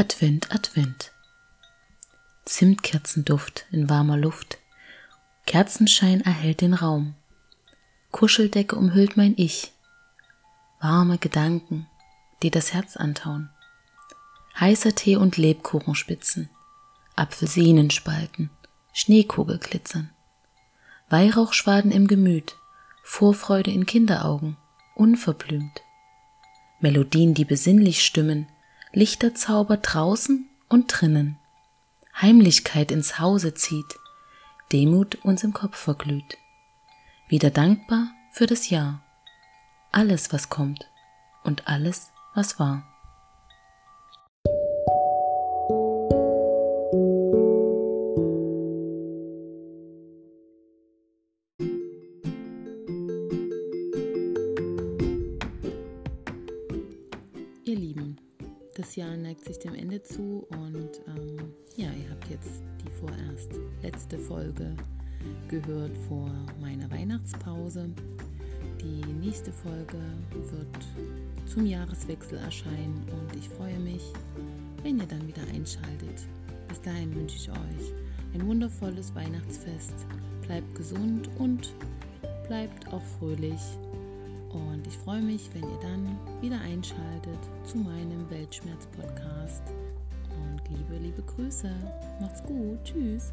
Advent, Advent. Zimtkerzenduft in warmer Luft. Kerzenschein erhellt den Raum. Kuscheldecke umhüllt mein Ich. Warme Gedanken, die das Herz antauen. Heißer Tee und Lebkuchenspitzen. Apfelsinenspalten, Schneekugel glitzern. Weihrauchschwaden im Gemüt, Vorfreude in Kinderaugen, unverblümt. Melodien, die besinnlich stimmen, Lichterzauber draußen und drinnen. Heimlichkeit ins Hause zieht, Demut uns im Kopf verglüht. Wieder dankbar für das Jahr. Alles, was kommt und alles, was war. Das Jahr neigt sich dem Ende zu und ähm, ja, ihr habt jetzt die vorerst letzte Folge gehört vor meiner Weihnachtspause. Die nächste Folge wird zum Jahreswechsel erscheinen und ich freue mich, wenn ihr dann wieder einschaltet. Bis dahin wünsche ich euch ein wundervolles Weihnachtsfest. Bleibt gesund und bleibt auch fröhlich. Und ich freue mich, wenn ihr dann wieder einschaltet zu meinem Weltschmerz-Podcast. Und liebe, liebe Grüße. Macht's gut. Tschüss.